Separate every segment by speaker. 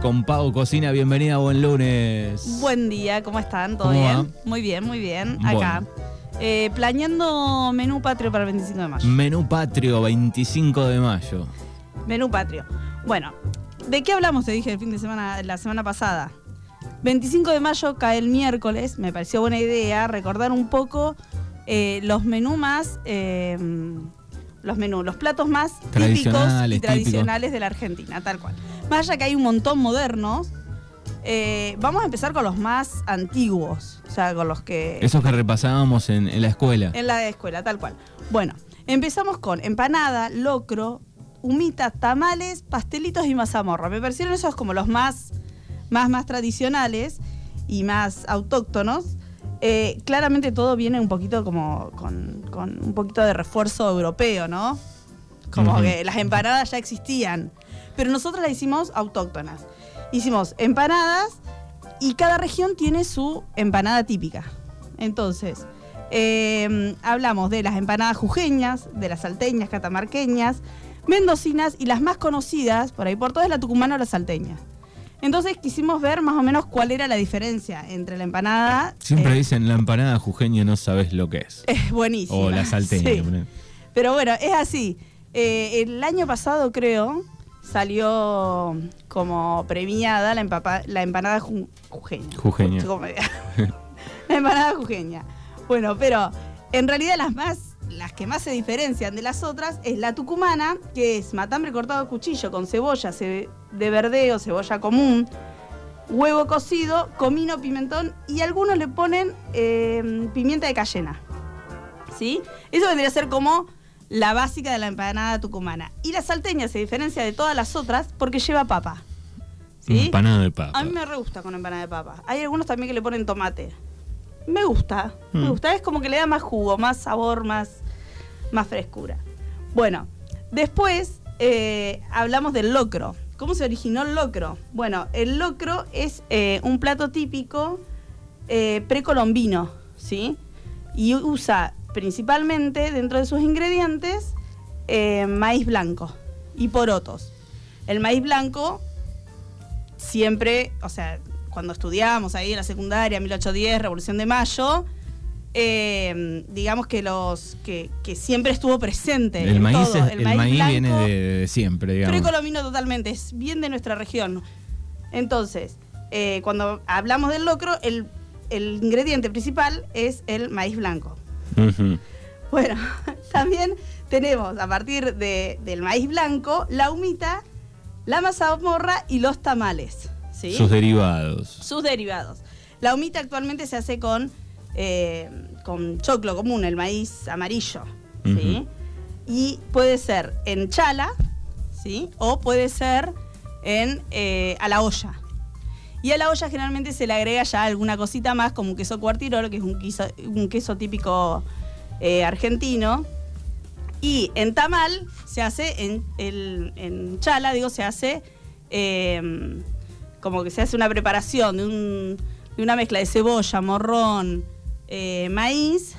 Speaker 1: Con Pau Cocina, bienvenida, buen lunes.
Speaker 2: Buen día, ¿cómo están? ¿Todo
Speaker 1: ¿Cómo
Speaker 2: bien?
Speaker 1: va?
Speaker 2: Muy bien, muy bien.
Speaker 1: Bueno.
Speaker 2: Acá. Eh, planeando menú patrio para el 25 de mayo.
Speaker 1: Menú patrio, 25 de mayo.
Speaker 2: Menú patrio. Bueno, ¿de qué hablamos? Te dije el fin de semana, la semana pasada. 25 de mayo cae el miércoles. Me pareció buena idea recordar un poco eh, los menús más. eh, los menús, los platos más típicos
Speaker 1: Tradicionales,
Speaker 2: y tradicionales de la Argentina, tal cual. Más allá que hay un montón modernos, eh, vamos a empezar con los más antiguos. O sea, con los que.
Speaker 1: Esos que repasábamos en, en la escuela.
Speaker 2: En la escuela, tal cual. Bueno, empezamos con empanada, locro, humita, tamales, pastelitos y mazamorra. Me parecieron esos como los más, más, más tradicionales y más autóctonos. Eh, claramente todo viene un poquito como con, con un poquito de refuerzo europeo, ¿no? Como que las empanadas ya existían. Pero nosotros las hicimos autóctonas. Hicimos empanadas y cada región tiene su empanada típica. Entonces, eh, hablamos de las empanadas jujeñas, de las salteñas, catamarqueñas, mendocinas y las más conocidas, por ahí por todo es la tucumana o la salteña. Entonces quisimos ver más o menos cuál era la diferencia entre la empanada.
Speaker 1: Siempre
Speaker 2: eh,
Speaker 1: dicen la empanada jujeña no sabes lo que es.
Speaker 2: es buenísima.
Speaker 1: O la salteña.
Speaker 2: sí. Pero bueno, es así. Eh, el año pasado, creo, salió como premiada la, empapa- la empanada ju- jujeña.
Speaker 1: Jujeña.
Speaker 2: La empanada jujeña. Bueno, pero en realidad las más, las que más se diferencian de las otras es la tucumana, que es matambre cortado a cuchillo con cebolla ce- de verdeo, cebolla común, huevo cocido, comino, pimentón y algunos le ponen eh, pimienta de cayena. ¿Sí? Eso vendría a ser como la básica de la empanada tucumana. Y la salteña se diferencia de todas las otras porque lleva papa. ¿Sí?
Speaker 1: Empanada de papa.
Speaker 2: A mí me re gusta con empanada de papa. Hay algunos también que le ponen tomate. Me gusta, me
Speaker 1: Mm.
Speaker 2: gusta. Es como que le da más jugo, más sabor, más, más frescura. Bueno, después eh, hablamos del locro. ¿Cómo se originó el locro? Bueno, el locro es eh, un plato típico eh, precolombino, ¿sí? Y usa principalmente dentro de sus ingredientes eh, maíz blanco y porotos. El maíz blanco siempre, o sea, cuando estudiábamos ahí en la secundaria, 1810, Revolución de Mayo, eh, digamos que los que, que siempre estuvo presente.
Speaker 1: el
Speaker 2: en
Speaker 1: maíz,
Speaker 2: todo.
Speaker 1: es- el maíz,
Speaker 2: blanco,
Speaker 1: viene de, de siempre, digamos.
Speaker 2: Precolombino totalmente, es bien de nuestra región. Entonces, eh, cuando hablamos del locro, el, el ingrediente principal es el maíz blanco. Bueno, también tenemos a partir de- del maíz blanco la humita, la mazamorra y los tamales. ¿sí?
Speaker 1: Sus derivados.
Speaker 2: sus derivados. La humita actualmente se hace con, eh, con choclo común, el maíz amarillo. Y puede ser en chala, ¿sí? o puede ser en, eh, a la olla. Y a la olla generalmente se le agrega ya alguna cosita más, como un queso cuartirolo, que es un queso, un queso típico eh, argentino. Y en tamal se hace, en, el- en chala, digo, se hace eh, como que se hace una preparación de, un- de una mezcla de cebolla, morrón, eh, maíz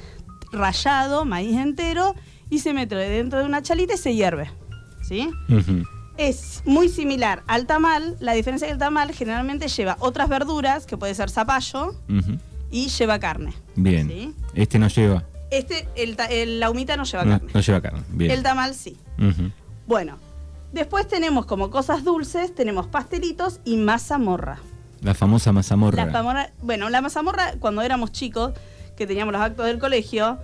Speaker 2: rallado, maíz entero, y se mete dentro de una chalita y se hierve. ¿Sí? Es muy similar al tamal. La diferencia es que el tamal generalmente lleva otras verduras, que puede ser zapallo, y lleva carne.
Speaker 1: Bien.
Speaker 2: ¿Sí?
Speaker 1: Este no lleva.
Speaker 2: Este, el, el- la humita no lleva
Speaker 1: No,
Speaker 2: carne.
Speaker 1: no lleva carne. Bien.
Speaker 2: El tamal sí. Bueno, después tenemos como cosas dulces, tenemos pastelitos y mazamorra.
Speaker 1: La famosa mazamorra.
Speaker 2: La famora- bueno, la mazamorra, cuando éramos chicos, que teníamos los actos del colegio,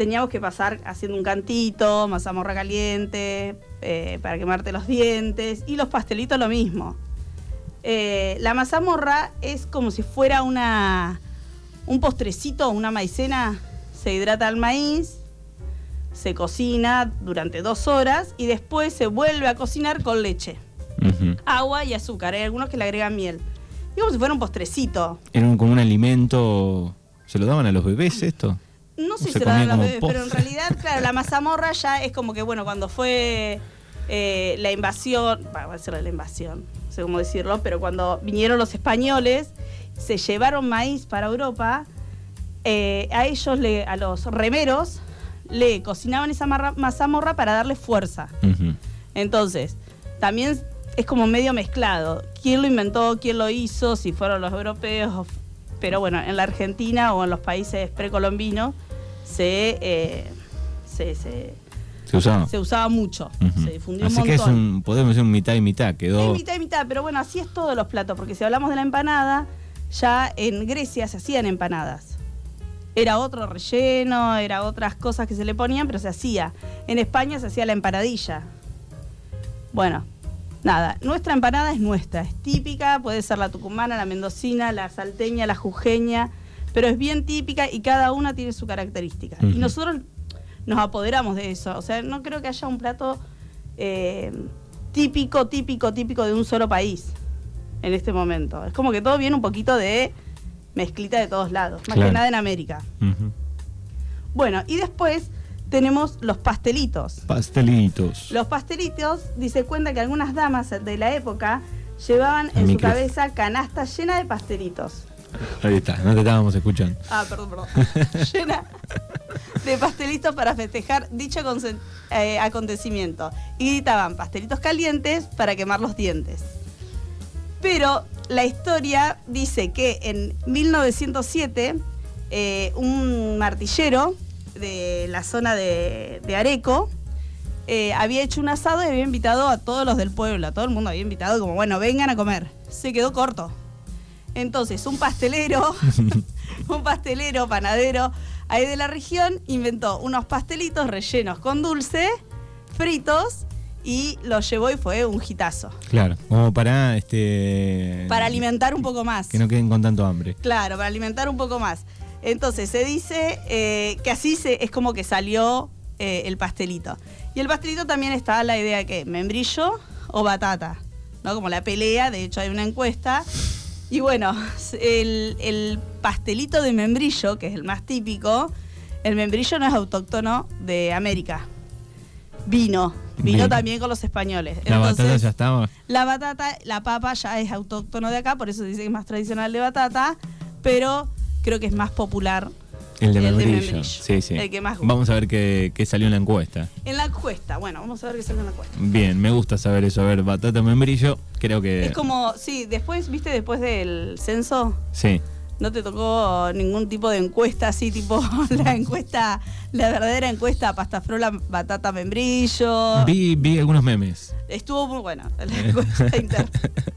Speaker 2: teníamos que pasar haciendo un cantito, mazamorra caliente, eh, para quemarte los dientes, y los pastelitos lo mismo. Eh, la mazamorra es como si fuera una un postrecito, una maicena, se hidrata el maíz, se cocina durante dos horas y después se vuelve a cocinar con leche, agua y azúcar. Hay algunos que le agregan miel. Y como si fuera un postrecito.
Speaker 1: Era como un alimento. ¿Se lo daban a los bebés esto?
Speaker 2: No sé si
Speaker 1: se
Speaker 2: lo dan a
Speaker 1: como
Speaker 2: bebés, pero en realidad, claro, la mazamorra ya es como que, bueno, cuando fue eh, la invasión, va a ser la invasión, no sé cómo decirlo, pero cuando vinieron los españoles, se llevaron maíz para Europa, eh, a ellos, le, a los remeros, le cocinaban esa marra- mazamorra para darle fuerza. Entonces, también es como medio mezclado. ¿Quién lo inventó? ¿Quién lo hizo? Si fueron los europeos. Pero bueno, en la Argentina o en los países precolombinos se, eh, se, se-
Speaker 1: Se usaba.
Speaker 2: se usaba mucho. Se difundió
Speaker 1: Así
Speaker 2: un
Speaker 1: que es
Speaker 2: montón.
Speaker 1: un, podemos decir un mitad y mitad. Quedó.
Speaker 2: Es mitad y mitad, pero bueno, así es todos los platos, porque si hablamos de la empanada, ya en Grecia se hacían empanadas. Era otro relleno, era otras cosas que se le ponían, pero se hacía. En España se hacía la empanadilla. Bueno, nada, nuestra empanada es nuestra, es típica, puede ser la tucumana, la mendocina, la salteña, la jujeña, pero es bien típica y cada una tiene su característica. Y nosotros nos apoderamos de eso, o sea, no creo que haya un plato eh, típico, típico, típico de un solo país en este momento. Es como que todo viene un poquito de mezclita de todos lados, más
Speaker 1: Claro.
Speaker 2: que nada en América. Bueno, y después tenemos los pastelitos.
Speaker 1: Pastelitos.
Speaker 2: Los pastelitos, dice cuenta que algunas damas de la época llevaban en su cabeza canastas llenas de pastelitos.
Speaker 1: Ahí está, no te estábamos escuchando.
Speaker 2: Ah, perdón, perdón. Llena de pastelitos para festejar dicho eh, acontecimiento. Y gritaban pastelitos calientes para quemar los dientes. Pero la historia dice que en 1907 eh, un martillero de la zona de, de Areco eh, había hecho un asado y había invitado a todos los del pueblo, a todo el mundo había invitado como, bueno, vengan a comer. Se quedó corto. Entonces, un pastelero, un pastelero, panadero ahí de la región, inventó unos pastelitos rellenos con dulce, fritos, y los llevó y fue un hitazo.
Speaker 1: Claro, como para este.
Speaker 2: Para alimentar un poco más.
Speaker 1: Que no queden con tanto hambre.
Speaker 2: Claro, para alimentar un poco más. Entonces se dice eh, que así se, es como que salió eh, el pastelito. Y el pastelito también está la idea de que membrillo o batata, ¿no? Como la pelea, de hecho hay una encuesta. Y bueno, el, el pastelito de membrillo, que es el más típico, el membrillo no es autóctono de América. Vino, vino también con los españoles.
Speaker 1: La batata ya estaba.
Speaker 2: la batata, la papa ya es autóctono de acá, por eso dice que es más tradicional de batata, pero creo que es más popular
Speaker 1: El de
Speaker 2: El de
Speaker 1: membrillo.
Speaker 2: membrillo.
Speaker 1: Sí, sí.
Speaker 2: El que más gusta.
Speaker 1: Vamos a ver qué, qué salió en la encuesta.
Speaker 2: en la encuesta. Bueno, vamos a ver qué sale en la encuesta.
Speaker 1: Bien, me gusta saber eso. A ver, batata membrillo, creo que.
Speaker 2: Es como, sí, después, viste, después del censo,
Speaker 1: Sí.
Speaker 2: no te tocó ningún tipo de encuesta así, tipo la encuesta, la verdadera encuesta pastafrola, batata, membrillo.
Speaker 1: Vi, vi algunos memes.
Speaker 2: Estuvo muy buena la encuesta interna.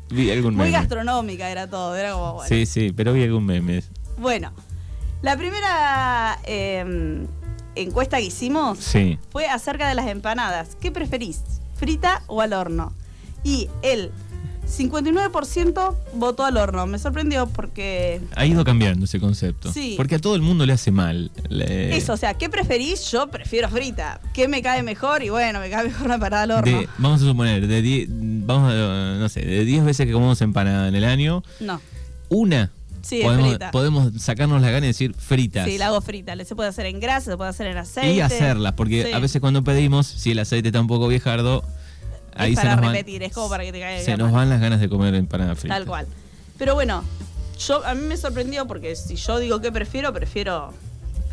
Speaker 1: vi algún
Speaker 2: Muy
Speaker 1: meme.
Speaker 2: gastronómica era todo, era como, bueno.
Speaker 1: Sí, sí, pero vi algún meme.
Speaker 2: Bueno, la primera eh, encuesta que hicimos
Speaker 1: Sí.
Speaker 2: fue acerca de las empanadas. ¿Qué preferís? ¿Frita o al horno? Y el 59% votó al horno. Me sorprendió porque...
Speaker 1: Ha ido cambiando ese concepto.
Speaker 2: Sí.
Speaker 1: Porque a todo el mundo le hace mal. Le-
Speaker 2: Eso, o sea, ¿qué preferís? Yo prefiero frita. ¿Qué me cae mejor? Y bueno, me cae mejor la empanada al horno.
Speaker 1: de- vamos a suponer, de 10, vamos a, no sé, de 10 veces que comemos empanada en el año,
Speaker 2: No.
Speaker 1: una
Speaker 2: Sí, es
Speaker 1: podemos,
Speaker 2: frita.
Speaker 1: podemos sacarnos la gana y decir fritas.
Speaker 2: Sí, la hago frita. Se puede hacer en grasa, se puede hacer en aceite.
Speaker 1: y hacerlas, porque
Speaker 2: Sí.
Speaker 1: a veces cuando pedimos, si el aceite está un poco viejardo, ahí
Speaker 2: es
Speaker 1: se
Speaker 2: para
Speaker 1: nos, van,
Speaker 2: repetir, es como para que te caiga
Speaker 1: se nos van las ganas de comer empanada frita.
Speaker 2: Tal cual. Pero bueno, yo a mí me sorprendió porque si yo digo que prefiero, prefiero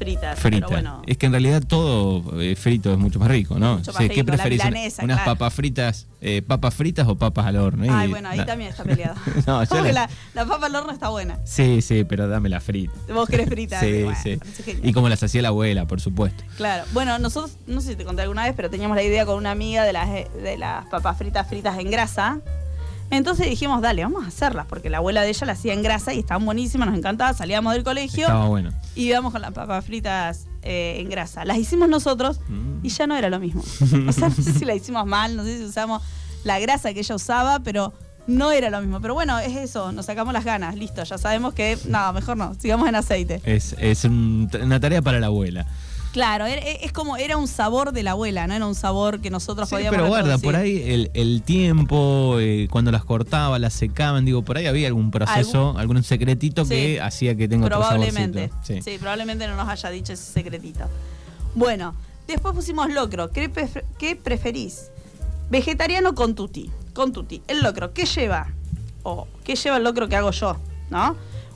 Speaker 2: fritas.
Speaker 1: Frita.
Speaker 2: Pero bueno,
Speaker 1: Es que en realidad todo eh, frito es mucho más rico, ¿no?
Speaker 2: Mucho más
Speaker 1: Sí,
Speaker 2: rico,
Speaker 1: ¿Qué preferís? ¿Una-
Speaker 2: milanesa,
Speaker 1: ¿Unas
Speaker 2: claro.
Speaker 1: papas fritas, eh, papas fritas o papas al horno?
Speaker 2: ay,
Speaker 1: Y-
Speaker 2: bueno, ahí también está peleado.
Speaker 1: No, yo la-
Speaker 2: la, la papa al horno está buena.
Speaker 1: Sí, sí, pero dame la frita.
Speaker 2: Vos querés frita.
Speaker 1: Sí,
Speaker 2: bueno,
Speaker 1: sí. Y como las hacía la abuela, por supuesto.
Speaker 2: Claro. Bueno, nosotros, no sé si te conté alguna vez, pero teníamos la idea con una amiga de las, de las papas fritas fritas en grasa. Entonces dijimos, dale, vamos a hacerlas, porque la abuela de ella las hacía en grasa y estaban buenísimas, nos encantaba, salíamos del colegio
Speaker 1: Estaba bueno.
Speaker 2: Y íbamos con las papas fritas eh, en grasa. Las hicimos nosotros
Speaker 1: Mm.
Speaker 2: y ya no era lo mismo. O sea, no sé si la hicimos mal, no sé si usamos la grasa que ella usaba, pero no era lo mismo. Pero bueno, es eso, nos sacamos las ganas, listo, ya sabemos que, no, mejor no, sigamos en aceite.
Speaker 1: Es, es un- una tarea para la abuela.
Speaker 2: Claro, era- es como, era un sabor de la abuela, no era un sabor que nosotros
Speaker 1: Sí,
Speaker 2: podíamos
Speaker 1: pero guarda, por ahí el, el tiempo, eh, cuando las cortaba, las secaban, digo, por ahí había algún proceso, algún secretito
Speaker 2: Sí.
Speaker 1: que hacía que tenga otro
Speaker 2: Probablemente.
Speaker 1: saborcito.
Speaker 2: Sí. probablemente no nos haya dicho ese secretito. Bueno, después pusimos locro. ¿Qué, qué preferís? Vegetariano con tutti. Con tutti. El locro, ¿qué lleva? O ¿qué lleva el locro que hago yo? ¿No?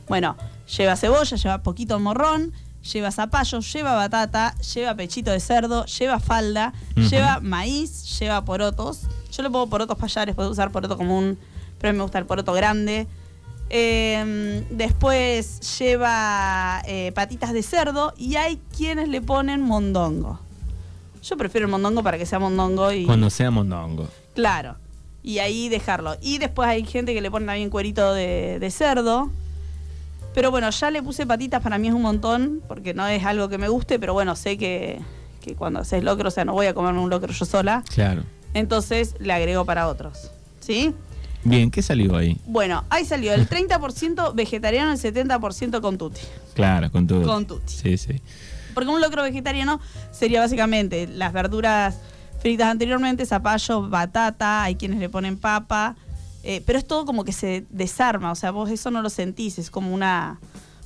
Speaker 2: Bueno, lleva cebolla, lleva poquito morrón, lleva zapallo, lleva batata, lleva pechito de cerdo, lleva falda, lleva maíz, lleva porotos, Yo le pongo porotos payares, puedo usar poroto común, pero a mí me gusta el poroto grande. Eh, después lleva eh, patitas de cerdo y hay quienes le ponen mondongo. Yo prefiero el mondongo para que sea mondongo y.
Speaker 1: Cuando sea mondongo.
Speaker 2: Claro. Y ahí dejarlo. Y después hay gente que le pone también cuerito de, de cerdo. Pero bueno, ya le puse patitas, para mí es un montón, porque no es algo que me guste, pero bueno, sé que, que cuando haces locro, o sea, no voy a comerme un locro yo sola.
Speaker 1: Claro.
Speaker 2: Entonces le agrego para otros. ¿Sí?
Speaker 1: Bien, ¿qué salió ahí?
Speaker 2: Bueno, ahí salió el 30% vegetariano, el 70% con tutti.
Speaker 1: Claro, con todo.
Speaker 2: Con tutti.
Speaker 1: Sí, sí.
Speaker 2: Porque un locro vegetariano sería básicamente las verduras fritas anteriormente, zapallo, batata, hay quienes le ponen papa, eh, pero es todo como que se desarma, o sea, vos eso no lo sentís, es como una,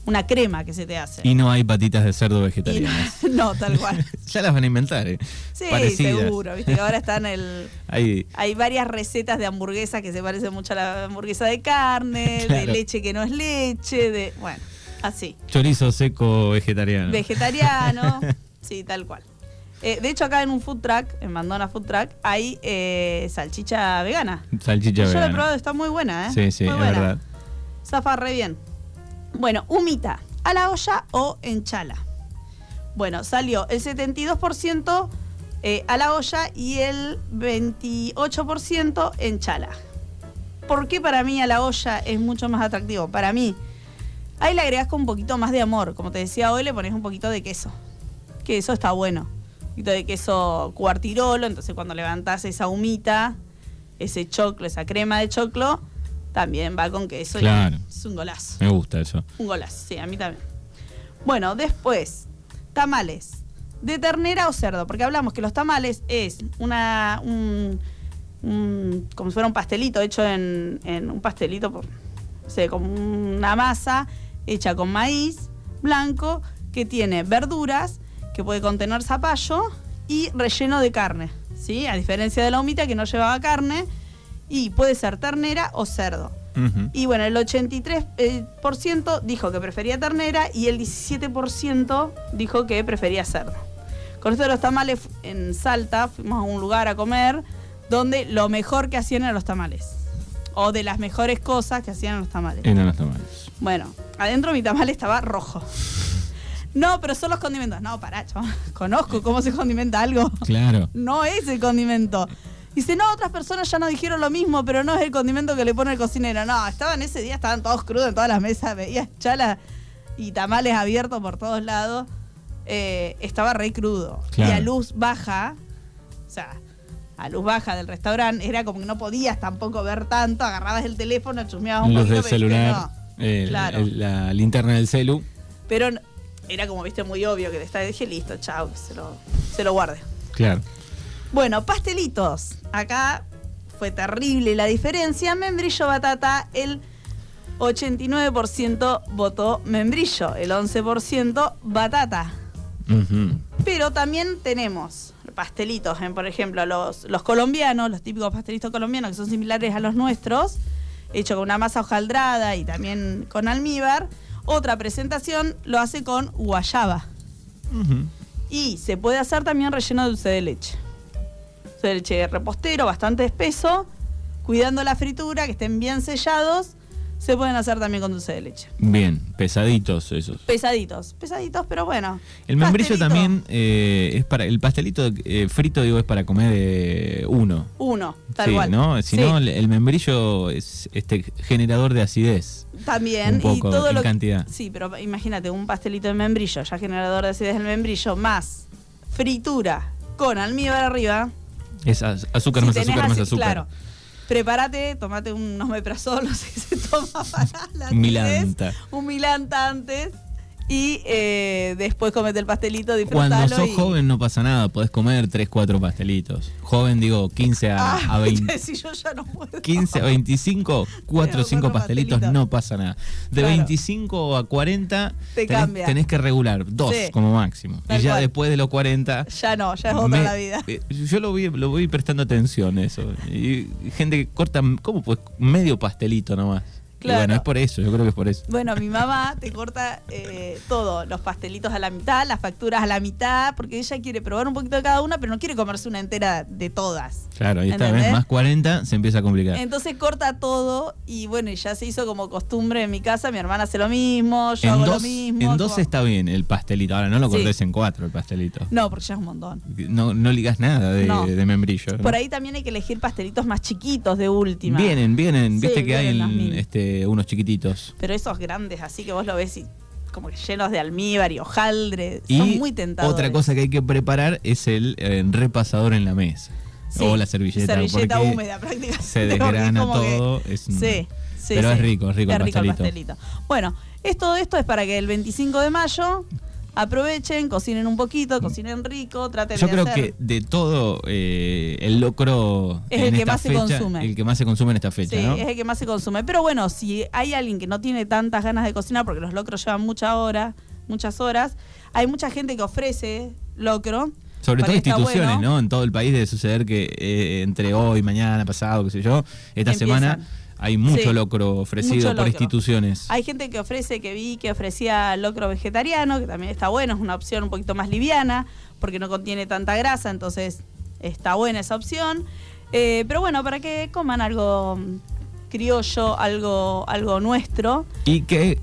Speaker 2: una crema que se te hace.
Speaker 1: Y no hay patitas de cerdo vegetarianas.
Speaker 2: no, no, tal cual.
Speaker 1: ya las van a inventar, ¿eh?
Speaker 2: Sí,
Speaker 1: Parecidas.
Speaker 2: seguro, viste que ahora están el...
Speaker 1: Hay,
Speaker 2: Hay varias recetas de hamburguesas que se parecen mucho a la hamburguesa de carne, de leche que no es leche, de... Bueno, así.
Speaker 1: chorizo seco vegetariano.
Speaker 2: Vegetariano, sí, tal cual. Eh, de hecho, acá en un food truck, en Mandona Food Truck, hay eh, salchicha vegana.
Speaker 1: Salchicha
Speaker 2: Yo la he
Speaker 1: vegana.
Speaker 2: probado, está muy buena, ¿eh?
Speaker 1: Sí, sí,
Speaker 2: Muy
Speaker 1: es
Speaker 2: buena.
Speaker 1: verdad.
Speaker 2: Zafa re bien. Bueno, humita, a la olla o en chala. Bueno, salió el 72% eh, a la olla y el 28% en chala. ¿Por qué para mí a la olla es mucho más atractivo? Para mí, ahí le agregas con un poquito más de amor. Como te decía hoy, le pones un poquito de queso. Queso está bueno. Poquito de queso cuartirolo, entonces cuando levantás esa humita, ese choclo, esa crema de choclo, también va con queso. y
Speaker 1: Claro.
Speaker 2: es un golazo.
Speaker 1: Me gusta eso.
Speaker 2: Un golazo, sí, a mí también. Bueno, después, tamales. ¿De ternera o cerdo? Porque hablamos que los tamales es una. un- un- como si fuera un pastelito hecho en, en un pastelito, por, no sé, como una masa hecha con maíz blanco que tiene verduras, que puede contener zapallo y relleno de carne. ¿sí? A diferencia de la humita que no llevaba carne y puede ser ternera o cerdo. Y bueno, el 83% eh, por ciento dijo que prefería ternera y el 17% dijo que prefería cerdo. Con esto de los tamales en Salta, fuimos a un lugar a comer donde lo mejor que hacían eran los tamales. O de las mejores cosas que hacían los tamales.
Speaker 1: No los tamales.
Speaker 2: Bueno, adentro mi tamal estaba rojo. No, pero son los condimentos. No, pará, chaval. Conozco cómo se condimenta algo.
Speaker 1: Claro.
Speaker 2: No es el condimento. Dice, no, otras personas ya nos dijeron lo mismo, pero no es el condimento que le pone el cocinero. No, estaban ese día, estaban todos crudos en todas las mesas, veías chalas y tamales abiertos por todos lados. Eh, estaba re crudo.
Speaker 1: Claro.
Speaker 2: Y a luz baja, o sea, a luz baja del restaurante, era como que no podías tampoco ver tanto, agarrabas el teléfono, chusmeabas un
Speaker 1: Luz
Speaker 2: poquito.
Speaker 1: del
Speaker 2: pero viste,
Speaker 1: celular.
Speaker 2: no.
Speaker 1: el-
Speaker 2: Claro.
Speaker 1: el- la linterna del celu.
Speaker 2: Pero era como, viste, muy obvio que te estaba, dije, listo, chao, se lo, se lo guarde.
Speaker 1: Claro.
Speaker 2: Bueno, pastelitos. Acá fue terrible la diferencia. Membrillo batata, el 89% votó membrillo, el 11% batata. Pero también tenemos pastelitos, en, por ejemplo, los, los colombianos, los típicos pastelitos colombianos que son similares a los nuestros, hecho con una masa hojaldrada y también con almíbar. Otra presentación lo hace con guayaba. Y se puede hacer también relleno de dulce de leche. Dulce de leche repostero, bastante espeso, cuidando la fritura, que estén bien sellados. Se pueden hacer también con dulce de leche.
Speaker 1: Bien, pesaditos esos.
Speaker 2: Pesaditos, pesaditos, pero bueno.
Speaker 1: El membrillo
Speaker 2: Pastelito,
Speaker 1: también eh, es para. El pastelito eh, frito, digo, es para comer eh, uno.
Speaker 2: Uno, tal
Speaker 1: sí,
Speaker 2: cual.
Speaker 1: ¿no? Si
Speaker 2: Sí,
Speaker 1: no, el, el membrillo es este generador de acidez.
Speaker 2: también.
Speaker 1: un poco
Speaker 2: y todo
Speaker 1: en
Speaker 2: lo que-
Speaker 1: cantidad.
Speaker 2: Sí, pero imagínate, un pastelito de membrillo, ya generador de acidez del membrillo, más fritura con almíbar arriba.
Speaker 1: Es az- azúcar
Speaker 2: Si
Speaker 1: más azúcar más azúcar.
Speaker 2: Claro. Prepárate, tomate un omeprazol, no sé qué se toma para la
Speaker 1: Milanta.
Speaker 2: Un milanta antes. Y eh, después comete el pastelito,
Speaker 1: Cuando
Speaker 2: disfrutalo.
Speaker 1: sos
Speaker 2: y-
Speaker 1: joven no pasa nada, podés comer 3, 4 pastelitos. Joven, digo, 15 a,
Speaker 2: Ah,
Speaker 1: a 20.
Speaker 2: si yo ya no puedo.
Speaker 1: 15 a 25, 4 o
Speaker 2: Pero
Speaker 1: 5
Speaker 2: cuatro
Speaker 1: pastelitos,
Speaker 2: pastelitos.
Speaker 1: no pasa nada. De
Speaker 2: Claro.
Speaker 1: 25 a 40
Speaker 2: Te
Speaker 1: tenés,
Speaker 2: cambia.
Speaker 1: tenés que regular, dos
Speaker 2: Sí.
Speaker 1: como máximo.
Speaker 2: Tal
Speaker 1: y ya
Speaker 2: cual.
Speaker 1: después de los 40...
Speaker 2: Ya no, ya es otra
Speaker 1: me-
Speaker 2: la vida.
Speaker 1: eh, Yo lo voy, lo voy prestando atención eso. Y gente que corta, ¿cómo pues? Medio pastelito nomás. Y bueno, es por eso, yo creo que es por eso.
Speaker 2: Bueno, mi mamá te corta eh, todo, los pastelitos a la mitad, las facturas a la mitad, porque ella quiere probar un poquito de cada una, pero no quiere comerse una entera de todas.
Speaker 1: Claro, y esta vez más 40 se empieza a complicar.
Speaker 2: Entonces corta todo y bueno, ya se hizo como costumbre en mi casa, mi hermana hace lo mismo, yo
Speaker 1: en
Speaker 2: hago
Speaker 1: dos,
Speaker 2: lo mismo.
Speaker 1: en dos
Speaker 2: como-
Speaker 1: está bien el pastelito. Ahora no lo
Speaker 2: Sí.
Speaker 1: cortes en cuatro el pastelito.
Speaker 2: No, porque ya es un montón.
Speaker 1: No, no ligas nada de,
Speaker 2: No.
Speaker 1: de membrillo. ¿no?
Speaker 2: Por ahí también hay que elegir pastelitos más chiquitos de última.
Speaker 1: Vienen, vienen.
Speaker 2: Sí,
Speaker 1: Viste que hay
Speaker 2: vienen
Speaker 1: en-
Speaker 2: mini.
Speaker 1: Este, unos chiquititos.
Speaker 2: Pero esos grandes, así que vos lo ves y como que llenos de almíbar y hojaldre,
Speaker 1: Y
Speaker 2: son muy tentadores.
Speaker 1: otra cosa que hay que preparar es el eh, repasador en la mesa.
Speaker 2: Sí,
Speaker 1: o la servilleta.
Speaker 2: servilleta
Speaker 1: porque
Speaker 2: húmeda prácticamente.
Speaker 1: Se
Speaker 2: es
Speaker 1: desgrana
Speaker 2: que-
Speaker 1: todo. es un-
Speaker 2: Sí, sí,
Speaker 1: Pero es rico, es rico el pastelito.
Speaker 2: pastelito. Bueno, es todo esto es para que el 25 de mayo aprovechen, cocinen un poquito, cocinen rico, traten
Speaker 1: Yo
Speaker 2: de
Speaker 1: creo
Speaker 2: hacer...
Speaker 1: que de todo, eh, el locro
Speaker 2: Es
Speaker 1: en
Speaker 2: el que
Speaker 1: esta
Speaker 2: más se consume.
Speaker 1: El que más se consume en esta fecha,
Speaker 2: Sí,
Speaker 1: ¿no?
Speaker 2: es el que más se consume. Pero bueno, si hay alguien que no tiene tantas ganas de cocinar, porque los locros llevan mucha hora, muchas horas, hay mucha gente que ofrece locro.
Speaker 1: Sobre todo instituciones,
Speaker 2: bueno.
Speaker 1: ¿no? En todo el país debe suceder que eh, entre hoy, mañana, pasado, qué sé yo, esta
Speaker 2: Empiezan.
Speaker 1: semana hay mucho
Speaker 2: Sí,
Speaker 1: locro ofrecido
Speaker 2: mucho
Speaker 1: por instituciones.
Speaker 2: Hay gente que ofrece, que vi que ofrecía locro vegetariano, que también está bueno, es una opción un poquito más liviana, porque no contiene tanta grasa, entonces está buena esa opción. Eh, pero bueno, para que coman algo criollo, algo, algo nuestro,
Speaker 1: Y que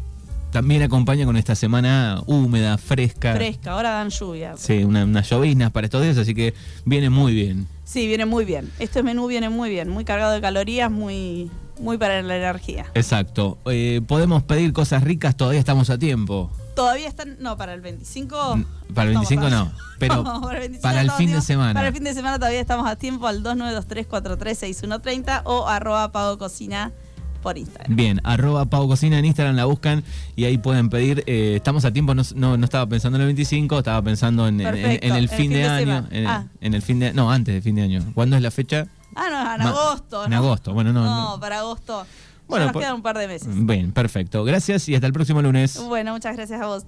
Speaker 1: también acompaña con esta semana húmeda, fresca.
Speaker 2: fresca, ahora dan lluvia.
Speaker 1: Sí, una- unas lloviznas para estos días, así que viene muy bien.
Speaker 2: Sí, viene muy bien. Este menú viene muy bien, muy cargado de calorías, muy, muy para la energía.
Speaker 1: Exacto. Eh, podemos pedir cosas ricas, todavía estamos a tiempo.
Speaker 2: Todavía están, no, para el 25.
Speaker 1: Mm, para el 25
Speaker 2: estamos
Speaker 1: no, pero
Speaker 2: No, para el, 25
Speaker 1: para el fin de semana.
Speaker 2: Para el fin de semana todavía estamos a tiempo al 2923436130 o arroba pago cocina por Instagram.
Speaker 1: Bien, arroba Pau Cocina en Instagram la buscan y ahí pueden pedir. eh, estamos a tiempo, no, no, no estaba pensando en el 25, estaba pensando en, en-
Speaker 2: Perfecto,
Speaker 1: en el fin de, año. En,
Speaker 2: Ah.
Speaker 1: en el fin de No, antes de fin de año. ¿Cuándo es la fecha?
Speaker 2: Ah, no, en
Speaker 1: Ma-
Speaker 2: agosto.
Speaker 1: en agosto, bueno, no,
Speaker 2: No,
Speaker 1: no.
Speaker 2: para agosto. Ya
Speaker 1: Bueno,
Speaker 2: nos
Speaker 1: por-
Speaker 2: quedan un par de meses.
Speaker 1: Bien, perfecto. Gracias y hasta el próximo lunes.
Speaker 2: Bueno, muchas gracias a vos.